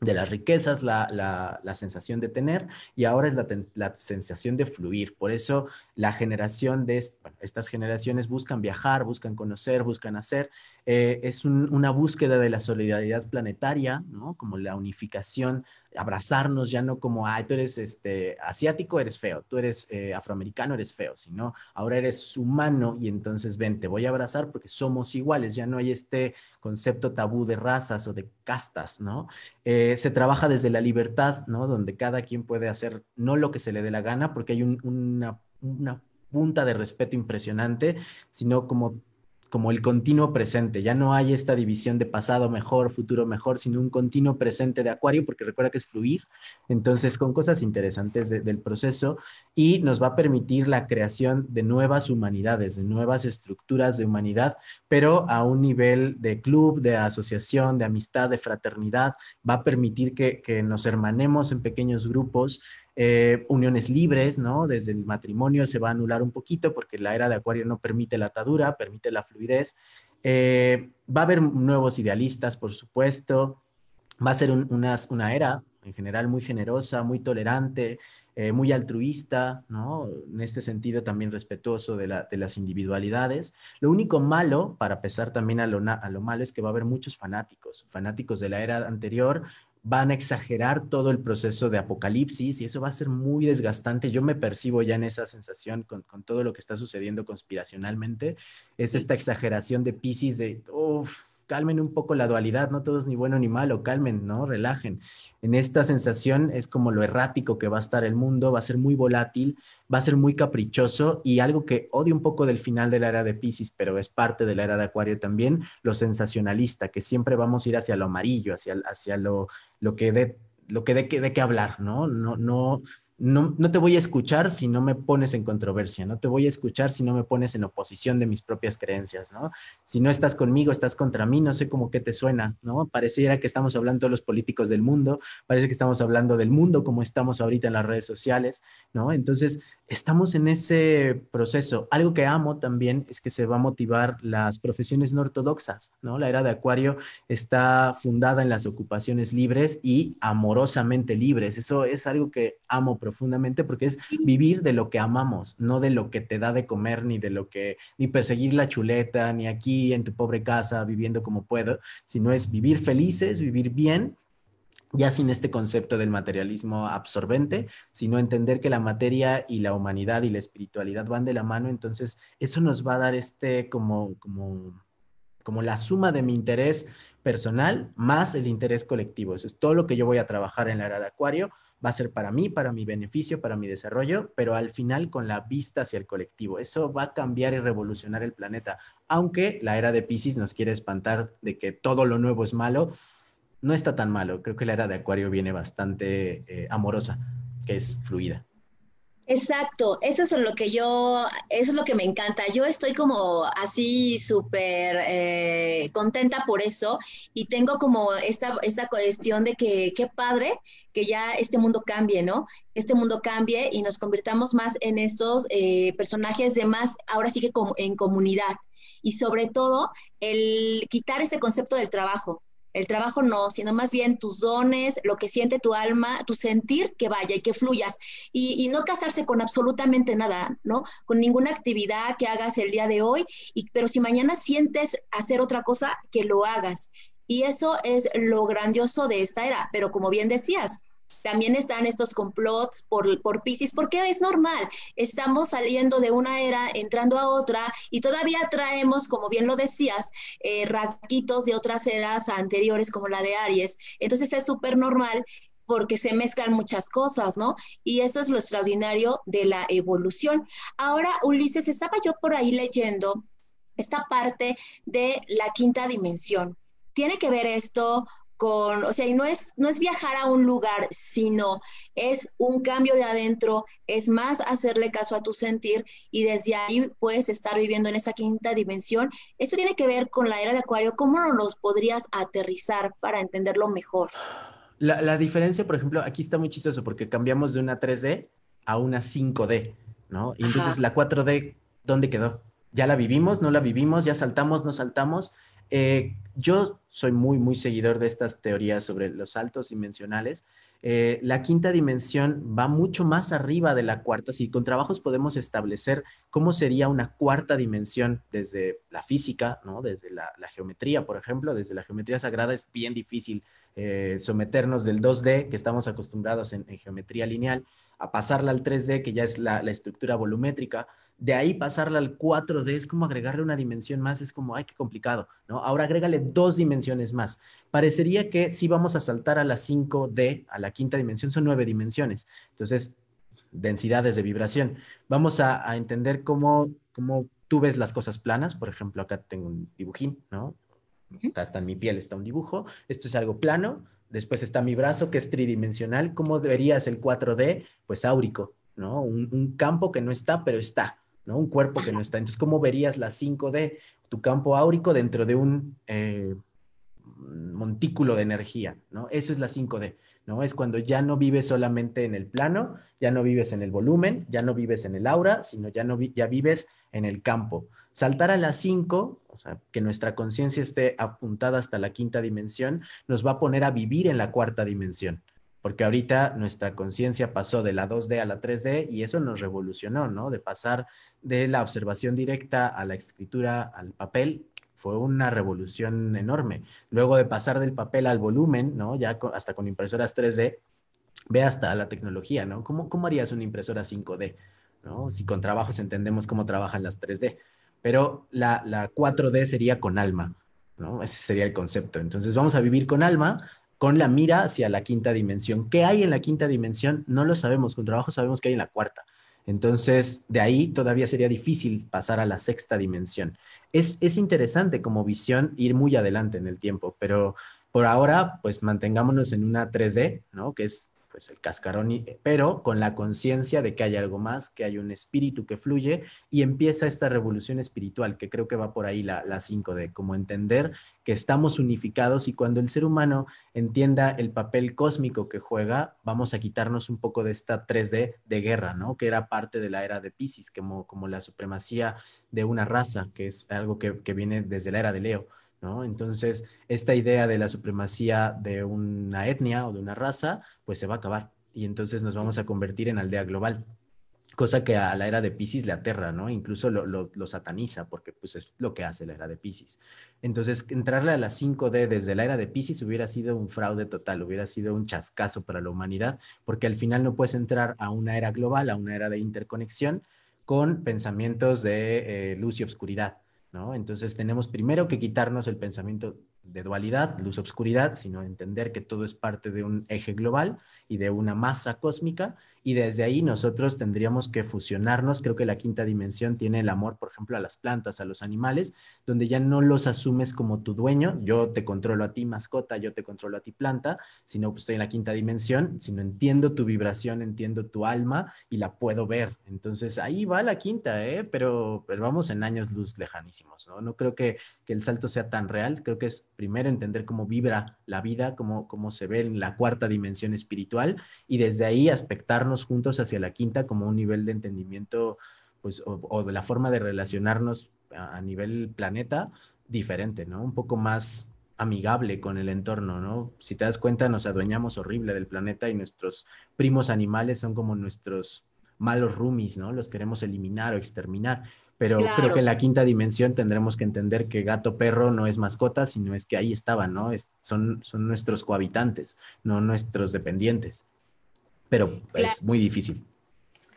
de las riquezas, la, sensación de tener y ahora es la, sensación de fluir. Por eso la generación de estas generaciones buscan viajar, buscan conocer, buscan hacer. Eh, es una búsqueda de la solidaridad planetaria, ¿no? Como la unificación abrazarnos ya no como, ay, tú eres este, asiático, eres feo, tú eres eh, afroamericano, eres feo, sino ahora eres humano y entonces ven, te voy a abrazar porque somos iguales, ya no hay este concepto tabú de razas o de castas, ¿no? Eh, se trabaja desde la libertad, ¿no? Donde cada quien puede hacer no lo que se le dé la gana porque hay una, una punta de respeto impresionante, sino como como el continuo presente. Ya no hay esta división de pasado mejor, futuro mejor, sino un continuo presente de Acuario, porque recuerda que es fluir. Entonces, con cosas interesantes del proceso y nos va a permitir la creación de nuevas humanidades, de nuevas estructuras de humanidad, pero a un nivel de club, de asociación, de amistad, de fraternidad. Va a permitir que, que nos hermanemos en pequeños grupos eh, uniones libres, ¿no? Desde el matrimonio se va a anular un poquito porque la era de Acuario no permite la atadura, permite la fluidez. Eh, va a haber nuevos idealistas, por supuesto. Va a ser una, era en general muy generosa, muy tolerante, eh, muy altruista, ¿no? En este sentido también respetuoso de, las individualidades. Lo único malo, para pesar también a lo, a lo malo, es que va a haber muchos fanáticos, fanáticos de la era anterior, van a exagerar todo el proceso de apocalipsis y eso va a ser muy desgastante. Yo me percibo ya en esa sensación con, todo lo que está sucediendo conspiracionalmente. Es esta exageración de Pisces de, uff, calmen un poco la dualidad, no todo es ni bueno ni malo, calmen, ¿no? Relajen. En esta sensación es como lo errático que va a estar el mundo, va a ser muy volátil, va a ser muy caprichoso y algo que odio un poco del final de la era de Pisces, pero es parte de la era de Acuario también, lo sensacionalista, que siempre vamos a ir hacia lo amarillo, hacia, hacia lo, lo que de lo que de, de qué hablar, ¿no? No, no, no, te voy a escuchar si no me pones en controversia, no te voy a escuchar si no me pones en oposición de mis propias creencias, ¿no? Si no estás conmigo, estás contra mí, no sé cómo te suena, ¿no? Pareciera que estamos hablando de los políticos del mundo, parece que estamos hablando del mundo como estamos ahorita en las redes sociales, ¿no? Entonces, estamos en ese proceso. Algo que amo también es que se va a motivar las profesiones no ortodoxas, ¿no? La era de Acuario está fundada en las ocupaciones libres y amorosamente libres. Eso es algo que amo profundamente porque es vivir de lo que amamos, no de lo que te da de comer, ni de lo que, ni perseguir la chuleta, ni aquí en tu pobre casa viviendo como puedo, sino es vivir felices, vivir bien ya sin este concepto del materialismo absorbente, sino entender que la materia y la humanidad y la espiritualidad van de la mano, entonces eso nos va a dar este como, como, como la suma de mi interés personal más el interés colectivo. Eso es todo lo que yo voy a trabajar en la era de Acuario, va a ser para mí, para mi beneficio, para mi desarrollo, pero al final con la vista hacia el colectivo. Eso va a cambiar y revolucionar el planeta, aunque la era de Pisces nos quiere espantar de que todo lo nuevo es malo no está tan malo. Creo que la era de Acuario viene bastante eh, amorosa, que es fluida. Exacto, eso es lo que yo, eso es lo que me encanta. Yo estoy como así súper eh, contenta por eso y tengo como esta, esta cuestión de que qué padre que ya este mundo cambie, ¿no? Este mundo cambie y nos convirtamos más en estos eh, personajes de más, ahora sí que como en comunidad y sobre todo el quitar ese concepto del trabajo el trabajo no, sino más bien tus dones, lo que siente tu alma, tu sentir que vaya y que fluyas. Y, no casarse con absolutamente nada, ¿no? Con ninguna actividad que hagas el día de hoy, y, pero si mañana sientes hacer otra cosa, que lo hagas. Y eso es lo grandioso de esta era. Pero como bien decías, también están estos complots por, por Pisces, porque es normal. Estamos saliendo de una era, entrando a otra, y todavía traemos, como bien lo decías, eh, rasquitos de otras eras anteriores, como la de Aries. Entonces es súper normal porque se mezclan muchas cosas, ¿no? Y eso es lo extraordinario de la evolución. Ahora, Ulises, estaba yo por ahí leyendo esta parte de la quinta dimensión. ¿Tiene que ver esto con, o sea, y no es, no es viajar a un lugar, sino es un cambio de adentro, es más hacerle caso a tu sentir y desde ahí puedes estar viviendo en esa quinta dimensión. Esto tiene que ver con la era de Acuario, ¿cómo nos podrías aterrizar para entenderlo mejor? La, la diferencia, por ejemplo, aquí está muy chistoso porque cambiamos de una 3D a una 5D, ¿no? Y entonces la 4D, ¿dónde quedó? ¿Ya la vivimos? ¿No la vivimos? ¿Ya saltamos? ¿No saltamos? Eh, yo soy muy, muy seguidor de estas teorías sobre los saltos dimensionales. Eh, la quinta dimensión va mucho más arriba de la cuarta. Si con trabajos podemos establecer cómo sería una cuarta dimensión desde la física, ¿no? desde la, geometría, por ejemplo, desde la geometría sagrada es bien difícil eh, someternos del 2D, que estamos acostumbrados en, geometría lineal, a pasarla al 3D, que ya es la estructura volumétrica de ahí pasarla al 4D es como agregarle una dimensión más, es como, ay, qué complicado, ¿no? Ahora agrégale dos dimensiones más. Parecería que si vamos a saltar a la 5D, a la quinta dimensión, son nueve dimensiones. Entonces, densidades de vibración. Vamos a, entender cómo, cómo tú ves las cosas planas. Por ejemplo, acá tengo un dibujín, ¿no? Acá está en mi piel, está un dibujo. Esto es algo plano. Después está mi brazo, que es tridimensional. ¿Cómo deberías el 4D? Pues áurico, ¿no? un campo que no está, pero está. Un cuerpo que no está. Entonces, ¿cómo verías la 5D? Tu campo áurico dentro de un eh, montículo de energía, ¿no? Eso es la 5D, ¿no? Es cuando ya no vives solamente en el plano, ya no vives en el volumen, ya no vives en el aura, sino ya, no ya vives en el campo. Saltar a la 5, o sea, que nuestra conciencia esté apuntada hasta la quinta dimensión, nos va a poner a vivir en la cuarta dimensión porque ahorita nuestra conciencia pasó de la 2D a la 3D y eso nos revolucionó, ¿no? De pasar de la observación directa a la escritura al papel fue una revolución enorme. Luego de pasar del papel al volumen, ¿no? Ya hasta con impresoras 3D, ve hasta la tecnología, ¿no? ¿Cómo, cómo harías una impresora 5D? ¿no? Si con trabajos entendemos cómo trabajan las 3D. Pero la, la 4D sería con alma, ¿no? Ese sería el concepto. Entonces vamos a vivir con alma, con la mira hacia la quinta dimensión. ¿Qué hay en la quinta dimensión? No lo sabemos, con trabajo sabemos que hay en la cuarta. Entonces, de ahí todavía sería difícil pasar a la sexta dimensión. Es, es interesante como visión ir muy adelante en el tiempo, pero por ahora, pues mantengámonos en una 3D, ¿no? Que es pues el cascarón, pero con la conciencia de que hay algo más, que hay un espíritu que fluye y empieza esta revolución espiritual, que creo que va por ahí la 5 de como entender que estamos unificados y cuando el ser humano entienda el papel cósmico que juega, vamos a quitarnos un poco de esta 3D de guerra, ¿no? Que era parte de la era de Pisces, como, como la supremacía de una raza, que es algo que, que viene desde la era de Leo. Entonces, esta idea de la supremacía de una etnia o de una raza, pues se va a acabar y entonces nos vamos a convertir en aldea global cosa que a la era de Pisces le aterra, ¿no? Incluso lo, sataniza, porque pues es lo que hace la era de Pisces. Entonces, entrarle a la 5D desde la era de Pisces hubiera sido un fraude total, hubiera sido un chascazo para la humanidad, porque al final no puedes entrar a una era global, a una era de interconexión, con pensamientos de eh, luz y Entonces tenemos primero que quitarnos el pensamiento de dualidad, luz-obscuridad, sino entender que todo es parte de un eje global y de una masa cósmica y desde ahí nosotros tendríamos que fusionarnos. Creo que la quinta dimensión tiene el amor, por ejemplo, a las plantas, a los animales, donde ya no los asumes como tu dueño, yo te controlo a ti mascota, yo te controlo a ti planta, sino que estoy en la quinta dimensión, sino entiendo tu vibración, entiendo tu alma y la puedo ver. Entonces ahí va la quinta, ¿eh? pero, pero vamos en años luz lejanísimos, ¿no? No creo que, que el salto sea tan real, creo que es primero entender cómo vibra la vida, cómo, cómo se ve en la cuarta dimensión espiritual y desde ahí aspectarnos juntos hacia la quinta como un nivel de entendimiento pues, o, de la forma de relacionarnos a, nivel planeta diferente, ¿no? Un poco más amigable con el entorno, ¿no? Si te das cuenta, nos adueñamos horrible del planeta y nuestros primos animales son como nuestros malos roomies, ¿no? Los queremos eliminar o exterminar. Pero creo que en la quinta dimensión tendremos que entender que gato perro no es mascota, sino es que ahí estaban, ¿no? son, son nuestros cohabitantes, no nuestros dependientes. Pero es muy difícil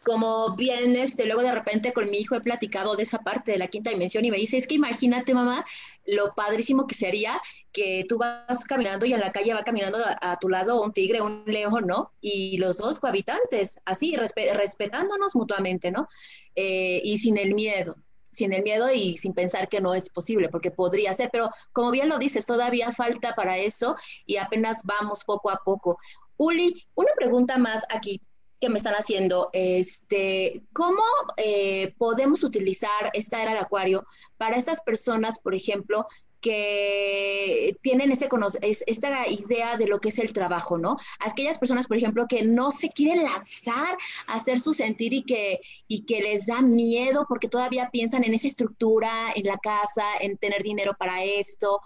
como bien, este, luego de repente con mi hijo he platicado de esa parte de la quinta dimensión y me dice, es que imagínate, mamá, lo padrísimo que sería que tú vas caminando y en la calle va caminando a, tu lado un tigre, un león, ¿no? Y los dos cohabitantes, así, respetándonos mutuamente, ¿no? Eh, y sin el miedo sin el miedo y sin pensar que no es posible, porque podría ser, pero como bien lo dices, todavía falta para eso y apenas vamos poco a poco. Uli, una pregunta más aquí que me están haciendo, este, ¿cómo eh, podemos utilizar esta era de acuario para estas personas, por ejemplo, que tienen ese esta idea de lo que es el trabajo, ¿no? Aquellas personas, por ejemplo, que no se quieren lanzar a hacer su sentir y que, y que les da miedo porque todavía piensan en esa estructura, en la casa, en tener dinero para esto,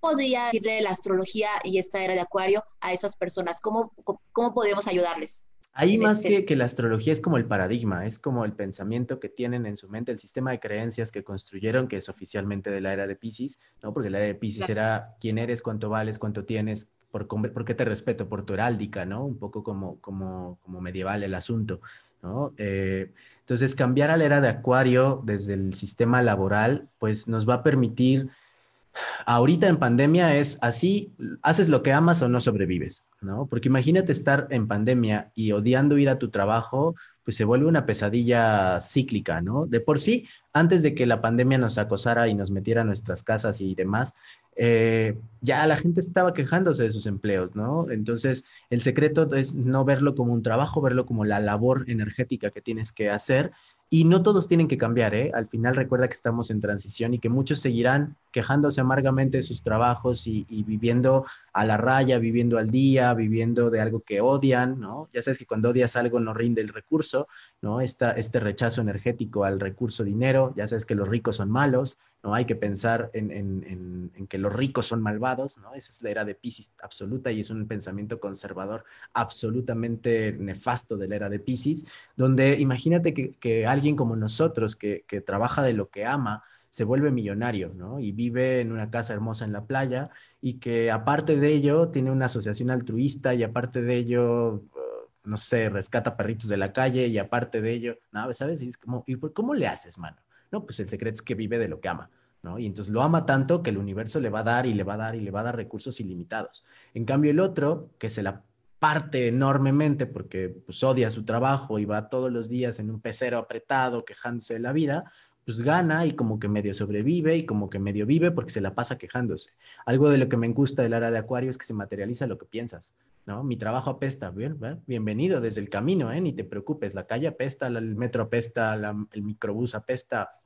podría decirle la astrología y esta era de Acuario a esas personas? ¿Cómo, cómo podemos ayudarles? Ahí más que, que, la astrología es como el paradigma, es como el pensamiento que tienen en su mente, el sistema de creencias que construyeron, que es oficialmente de la era de Pisces, ¿no? Porque la era de Pisces era quién eres, cuánto vales, cuánto tienes, por, por, qué te respeto, por tu heráldica, ¿no? Un poco como, como, como medieval el asunto, ¿no? Eh, entonces, cambiar a la era de Acuario desde el sistema laboral, pues nos va a permitir ahorita en pandemia es así, haces lo que amas o no sobrevives, ¿no? Porque imagínate estar en pandemia y odiando ir a tu trabajo, pues se vuelve una pesadilla cíclica, ¿no? De por sí, antes de que la pandemia nos acosara y nos metiera a nuestras casas y demás, eh, ya la gente estaba quejándose de sus empleos, ¿no? Entonces, el secreto es no verlo como un trabajo, verlo como la labor energética que tienes que hacer y no todos tienen que cambiar, ¿eh? Al final recuerda que estamos en transición y que muchos seguirán quejándose amargamente de sus trabajos y, viviendo a la raya, viviendo al día, viviendo de algo que odian, ¿no? Ya sabes que cuando odias algo no rinde el recurso, ¿no? Esta, este rechazo energético al recurso dinero, ya sabes que los ricos son malos, ¿no? Hay que pensar en, en, que los ricos son malvados, ¿no? Esa es la era de Pisces absoluta y es un pensamiento conservador absolutamente nefasto de la era de Pisces, donde imagínate que, que alguien como nosotros que, que trabaja de lo que ama, se vuelve millonario, ¿no? Y vive en una casa hermosa en la playa y que aparte de ello tiene una asociación altruista y aparte de ello, no sé, rescata perritos de la calle y aparte de ello, ¿no? ¿Sabes? Y es como, ¿y cómo le haces, mano? No, pues el secreto es que vive de lo que ama. ¿no? Y entonces lo ama tanto que el universo le va a dar y le va a dar y le va a dar recursos ilimitados. En cambio, el otro, que se la parte enormemente porque pues, odia su trabajo y va todos los días en un pecero apretado quejándose de la vida, pues gana y como que medio sobrevive y como que medio vive porque se la pasa quejándose. Algo de lo que me gusta del área de Acuario es que se materializa lo que piensas, ¿no? Mi trabajo apesta, bien, bienvenido desde el camino, ¿eh? Ni te preocupes, la calle apesta, el metro apesta, el microbús apesta,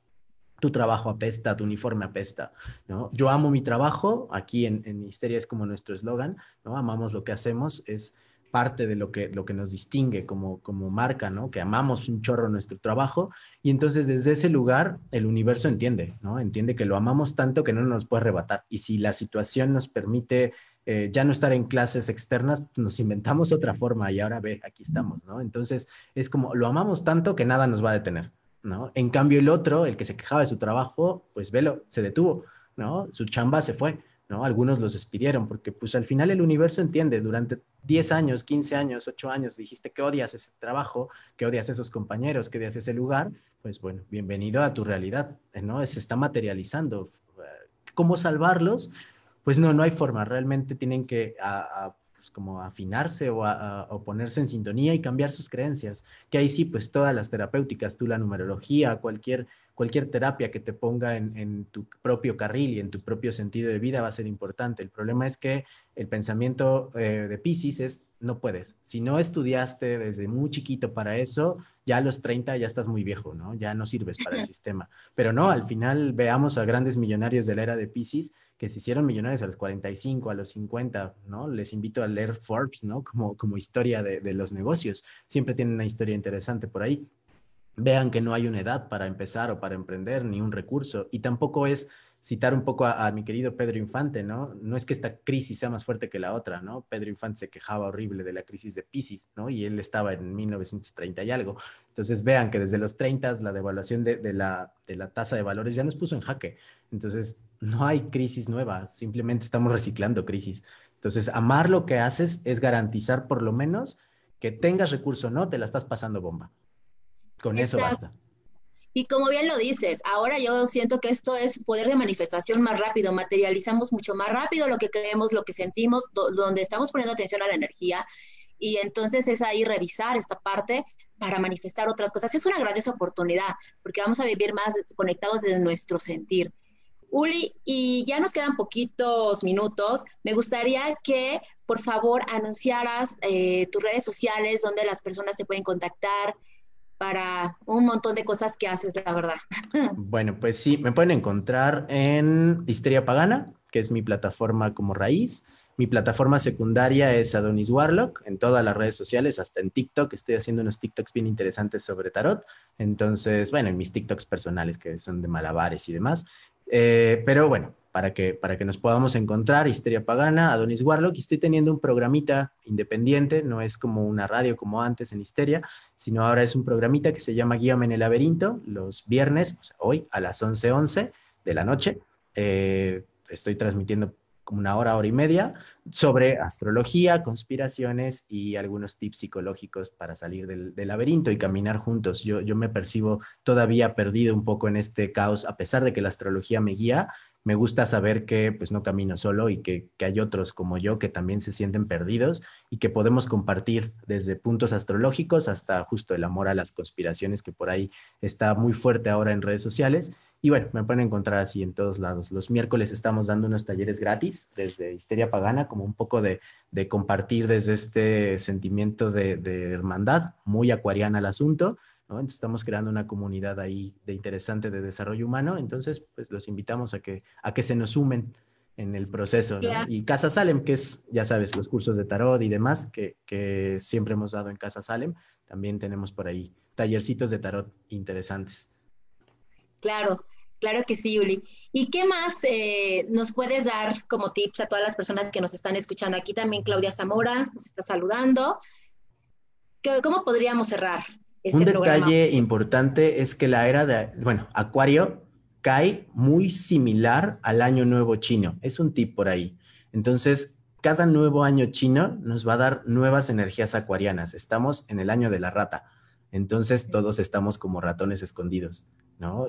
tu trabajo apesta, tu uniforme apesta, ¿no? Yo amo mi trabajo, aquí en, en Histeria es como nuestro eslogan, ¿no? Amamos lo que hacemos, es parte de lo que, lo que nos distingue como, como marca, ¿no? Que amamos un chorro nuestro trabajo y entonces desde ese lugar el universo entiende, ¿no? Entiende que lo amamos tanto que no nos puede arrebatar y si la situación nos permite eh, ya no estar en clases externas, nos inventamos otra forma y ahora ve, aquí estamos, ¿no? Entonces es como lo amamos tanto que nada nos va a detener, ¿no? En cambio el otro, el que se quejaba de su trabajo, pues velo, se detuvo, ¿no? Su chamba se fue. ¿No? Algunos los despidieron porque pues al final el universo entiende, durante 10 años, 15 años, 8 años dijiste que odias ese trabajo, que odias esos compañeros, que odias ese lugar, pues bueno, bienvenido a tu realidad, ¿no? Se está materializando. ¿Cómo salvarlos? Pues no, no hay forma, realmente tienen que pues, como afinarse o, o, ponerse en sintonía y cambiar sus creencias, que ahí sí, pues todas las terapéuticas, tú la numerología, cualquier cualquier terapia que te ponga en, tu propio carril y en tu propio sentido de vida va a ser importante. El problema es que el pensamiento eh, de Pisces es, no puedes. Si no estudiaste desde muy chiquito para eso, ya a los 30 ya estás muy viejo, ¿no? Ya no sirves para el sistema. Pero no, al final veamos a grandes millonarios de la era de Pisces que se hicieron millonarios a los 45, a los 50, ¿no? Les invito a leer Forbes, ¿no? Como, como historia de, de los negocios. Siempre tienen una historia interesante por ahí vean que no hay una edad para empezar o para emprender, ni un recurso. Y tampoco es citar un poco a, mi querido Pedro Infante, ¿no? No es que esta crisis sea más fuerte que la otra, ¿no? Pedro Infante se quejaba horrible de la crisis de Pisces, ¿no? Y él estaba en 1930 y algo. Entonces vean que desde los 30 la devaluación de, la, de la tasa de valores ya nos puso en jaque. Entonces no hay crisis nueva, simplemente estamos reciclando crisis. Entonces amar lo que haces es garantizar por lo menos que tengas recurso o no, te la estás pasando bomba. Con eso basta. Y como bien lo dices, ahora yo siento que esto es poder de manifestación más rápido, materializamos mucho más rápido lo que creemos, lo que sentimos, donde estamos poniendo atención a la energía. Y entonces es ahí revisar esta parte para manifestar otras cosas. Es una grandiosa oportunidad, porque vamos a vivir más conectados desde nuestro sentir. Uli, y ya nos quedan poquitos minutos. Me gustaría que, por favor, anunciaras eh, tus redes sociales, donde las personas te pueden contactar, para un montón de cosas que haces, la verdad. Bueno, pues sí, me pueden encontrar en Histeria Pagana, que es mi plataforma como raíz. Mi plataforma secundaria es Adonis Warlock en todas las redes sociales, hasta en TikTok. Estoy haciendo unos TikToks bien interesantes sobre tarot. Entonces, bueno, en mis TikToks personales que son de malabares y demás. Eh, pero bueno, para que, para que nos podamos encontrar, Histeria Pagana, Adonis Warlock, y estoy teniendo un programita independiente, no es como una radio como antes en Histeria, sino ahora es un programita que se llama Guíame en el laberinto, los viernes, hoy a las 11:11 11 de la noche. Eh, estoy transmitiendo como una hora, hora y media, sobre astrología, conspiraciones y algunos tips psicológicos para salir del, laberinto y caminar juntos. Yo, yo me percibo todavía perdido un poco en este caos, a pesar de que la astrología me guía, me gusta saber que pues no camino solo y que, hay otros como yo que también se sienten perdidos y que podemos compartir desde puntos astrológicos hasta justo el amor a las conspiraciones que por ahí está muy fuerte ahora en redes sociales. Y bueno, me pueden encontrar así en todos lados. Los miércoles estamos dando unos talleres gratis desde Histeria Pagana, como un poco de, compartir desde este sentimiento de, de hermandad, muy acuariana el asunto entonces estamos creando una comunidad ahí de interesante de desarrollo humano, entonces pues los invitamos a que, a que se nos sumen en el proceso, Y Casa Salem, que es, ya sabes, los cursos de tarot y demás que, que siempre hemos dado en Casa Salem, también tenemos por ahí tallercitos de tarot interesantes. Claro, claro que sí, Yuli. ¿Y qué más eh, nos puedes dar como tips a todas las personas que nos están escuchando? Aquí también Claudia Zamora nos está saludando. ¿Cómo podríamos cerrar? Este un detalle importante es que la era de, bueno, Acuario cae muy similar al año nuevo chino. Es un tip por ahí. Entonces, cada nuevo año chino nos va a dar nuevas energías acuarianas. Estamos en el año de la rata. Entonces, todos estamos como ratones escondidos.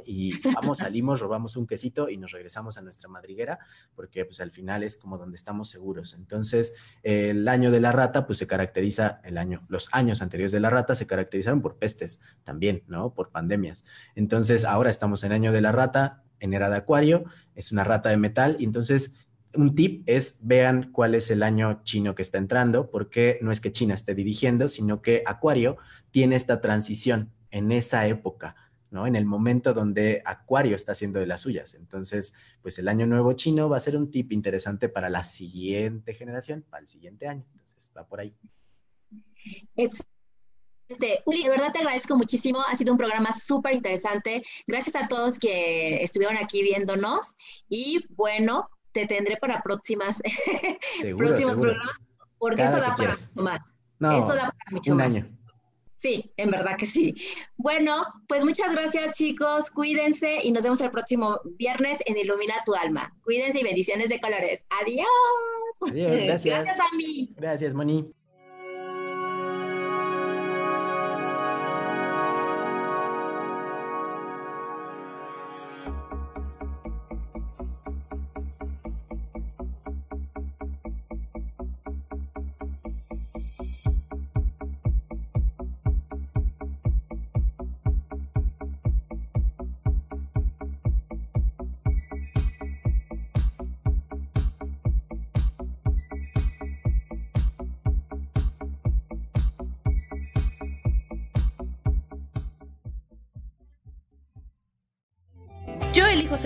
Y vamos, salimos, robamos un quesito y nos regresamos a nuestra madriguera, porque pues al final es como donde estamos seguros. Entonces, el año de la rata, pues se caracteriza, el año, los años anteriores de la rata se caracterizaron por pestes también, ¿no? Por pandemias. Entonces, ahora estamos en año de la rata, en era de acuario, es una rata de metal, y entonces un tip es vean cuál es el año chino que está entrando, porque no es que China esté dirigiendo, sino que Acuario tiene esta transición en esa época, ¿no? En el momento donde Acuario está haciendo de las suyas. Entonces, pues el año nuevo chino va a ser un tip interesante para la siguiente generación, para el siguiente año. Entonces, va por ahí. Uli, de verdad te agradezco muchísimo. Ha sido un programa súper interesante. Gracias a todos que estuvieron aquí viéndonos. Y bueno, te tendré para próximas, próximos programas, porque eso da para mucho más. Esto da para mucho más. Sí, en verdad que sí. Bueno, pues muchas gracias chicos, cuídense y nos vemos el próximo viernes en Ilumina tu alma. Cuídense y bendiciones de colores. Adiós. Adiós, gracias. Gracias a mí. Gracias, Moni.